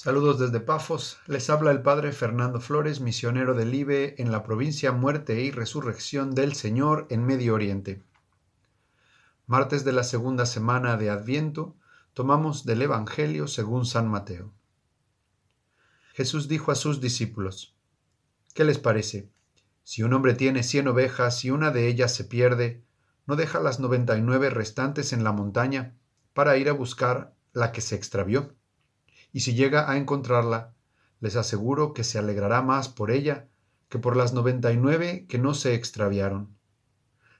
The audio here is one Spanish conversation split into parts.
Saludos desde Pafos, les habla el Padre Fernando Flores, misionero del IBE en la provincia Muerte y Resurrección del Señor en Medio Oriente. Martes de la segunda semana de Adviento, tomamos del Evangelio según San Mateo. Jesús dijo a sus discípulos, ¿qué les parece? Si un hombre tiene cien ovejas y una de ellas se pierde, ¿no deja las noventa y nueve restantes en la montaña para ir a buscar la que se extravió? Y si llega a encontrarla, les aseguro que se alegrará más por ella que por las noventa y nueve que no se extraviaron.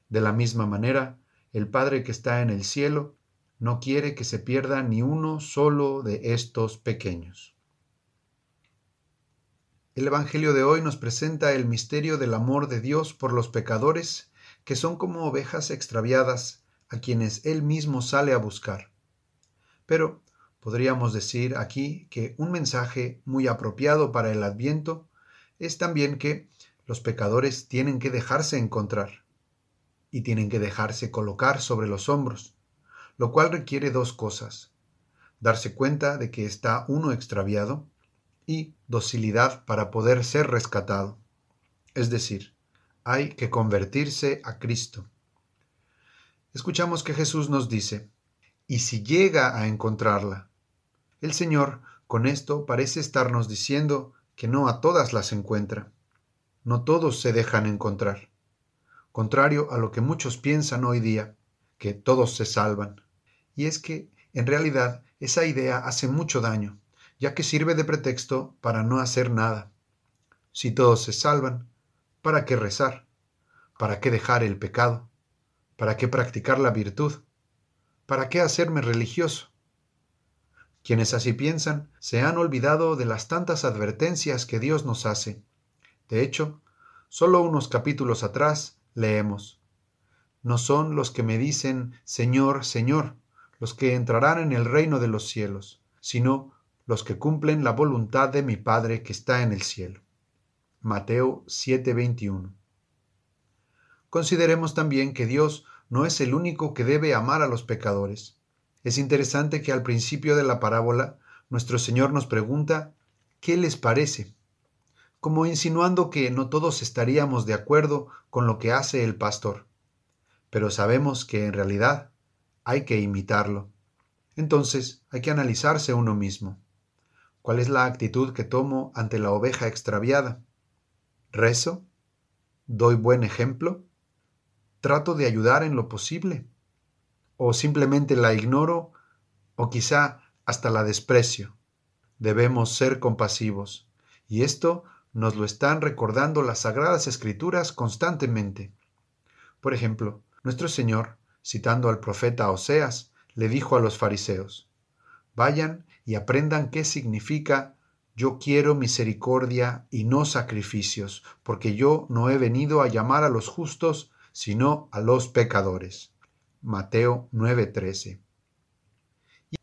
De la misma manera, el Padre que está en el cielo no quiere que se pierda ni uno solo de estos pequeños. El Evangelio de hoy nos presenta el misterio del amor de Dios por los pecadores, que son como ovejas extraviadas a quienes Él mismo sale a buscar. Pero Podríamos decir aquí que un mensaje muy apropiado para el adviento es también que los pecadores tienen que dejarse encontrar y tienen que dejarse colocar sobre los hombros, lo cual requiere dos cosas, darse cuenta de que está uno extraviado y docilidad para poder ser rescatado. Es decir, hay que convertirse a Cristo. Escuchamos que Jesús nos dice, y si llega a encontrarla, el Señor con esto parece estarnos diciendo que no a todas las encuentra. No todos se dejan encontrar. Contrario a lo que muchos piensan hoy día, que todos se salvan. Y es que, en realidad, esa idea hace mucho daño, ya que sirve de pretexto para no hacer nada. Si todos se salvan, ¿para qué rezar? ¿Para qué dejar el pecado? ¿Para qué practicar la virtud? ¿Para qué hacerme religioso? Quienes así piensan se han olvidado de las tantas advertencias que Dios nos hace. De hecho, solo unos capítulos atrás leemos, No son los que me dicen Señor, Señor, los que entrarán en el reino de los cielos, sino los que cumplen la voluntad de mi Padre que está en el cielo. Mateo 7:21. Consideremos también que Dios no es el único que debe amar a los pecadores. Es interesante que al principio de la parábola nuestro Señor nos pregunta, ¿qué les parece? como insinuando que no todos estaríamos de acuerdo con lo que hace el pastor, pero sabemos que en realidad hay que imitarlo. Entonces hay que analizarse uno mismo. ¿Cuál es la actitud que tomo ante la oveja extraviada? ¿Rezo? ¿Doy buen ejemplo? ¿Trato de ayudar en lo posible? o simplemente la ignoro o quizá hasta la desprecio. Debemos ser compasivos y esto nos lo están recordando las sagradas escrituras constantemente. Por ejemplo, nuestro Señor, citando al profeta Oseas, le dijo a los fariseos, Vayan y aprendan qué significa yo quiero misericordia y no sacrificios, porque yo no he venido a llamar a los justos, sino a los pecadores. Mateo 9:13.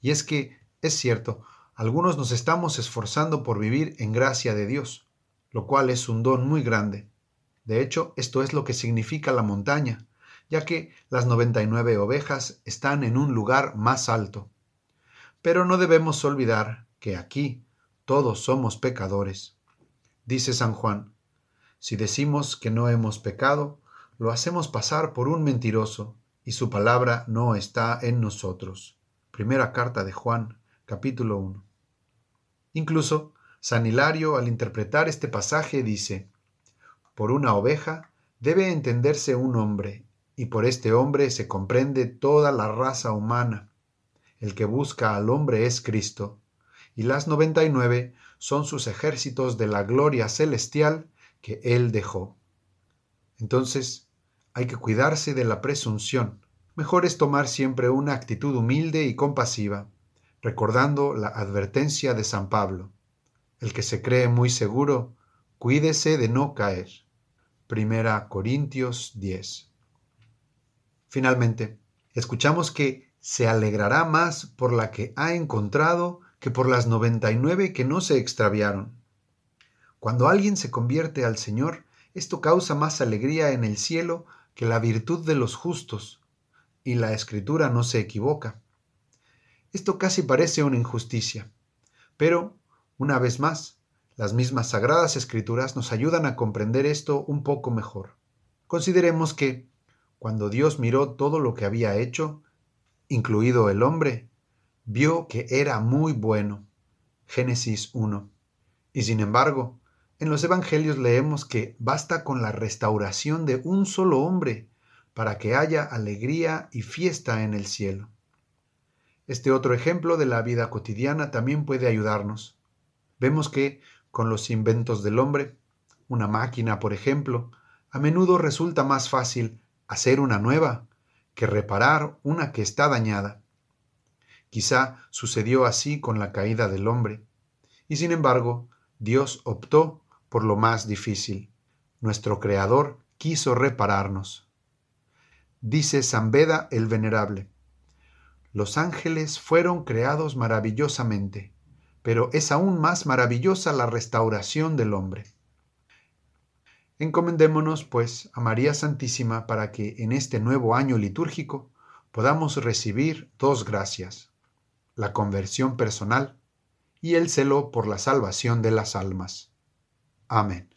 Y es que, es cierto, algunos nos estamos esforzando por vivir en gracia de Dios, lo cual es un don muy grande. De hecho, esto es lo que significa la montaña, ya que las 99 ovejas están en un lugar más alto. Pero no debemos olvidar que aquí todos somos pecadores. Dice San Juan, si decimos que no hemos pecado, lo hacemos pasar por un mentiroso y su palabra no está en nosotros. Primera carta de Juan, capítulo 1. Incluso, San Hilario al interpretar este pasaje dice, por una oveja debe entenderse un hombre, y por este hombre se comprende toda la raza humana. El que busca al hombre es Cristo, y las noventa y nueve son sus ejércitos de la gloria celestial que Él dejó. Entonces, hay que cuidarse de la presunción. Mejor es tomar siempre una actitud humilde y compasiva, recordando la advertencia de San Pablo. El que se cree muy seguro, cuídese de no caer. Primera Corintios 10. Finalmente, escuchamos que se alegrará más por la que ha encontrado que por las noventa y nueve que no se extraviaron. Cuando alguien se convierte al Señor, esto causa más alegría en el cielo que la virtud de los justos, y la escritura no se equivoca. Esto casi parece una injusticia, pero Una vez más, las mismas sagradas escrituras nos ayudan a comprender esto un poco mejor. Consideremos que, cuando Dios miró todo lo que había hecho, incluido el hombre, vio que era muy bueno. Génesis 1. Y sin embargo, en los Evangelios leemos que basta con la restauración de un solo hombre para que haya alegría y fiesta en el cielo. Este otro ejemplo de la vida cotidiana también puede ayudarnos. Vemos que, con los inventos del hombre, una máquina, por ejemplo, a menudo resulta más fácil hacer una nueva que reparar una que está dañada. Quizá sucedió así con la caída del hombre, y sin embargo, Dios optó por lo más difícil. Nuestro Creador quiso repararnos. Dice San Beda el Venerable, los ángeles fueron creados maravillosamente, pero es aún más maravillosa la restauración del hombre. Encomendémonos, pues, a María Santísima para que en este nuevo año litúrgico podamos recibir dos gracias, la conversión personal y el celo por la salvación de las almas. Amén.